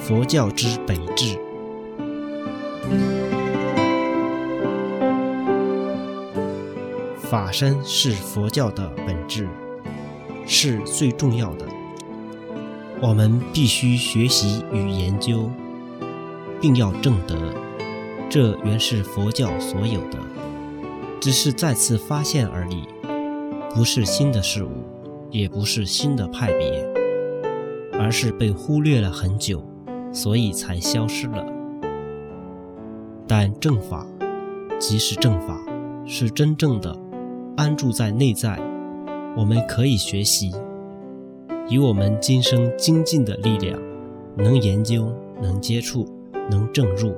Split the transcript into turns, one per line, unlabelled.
佛教之本质。法身是佛教的本质，是最重要的。我们必须学习与研究，并要正德。这原是佛教所有的，只是再次发现而已，不是新的事物，也不是新的派别，而是被忽略了很久，所以才消失了。但正法，即是正法，是真正的安住在内在，我们可以学习。以我们今生精进的力量，能研究，能接触，能证入。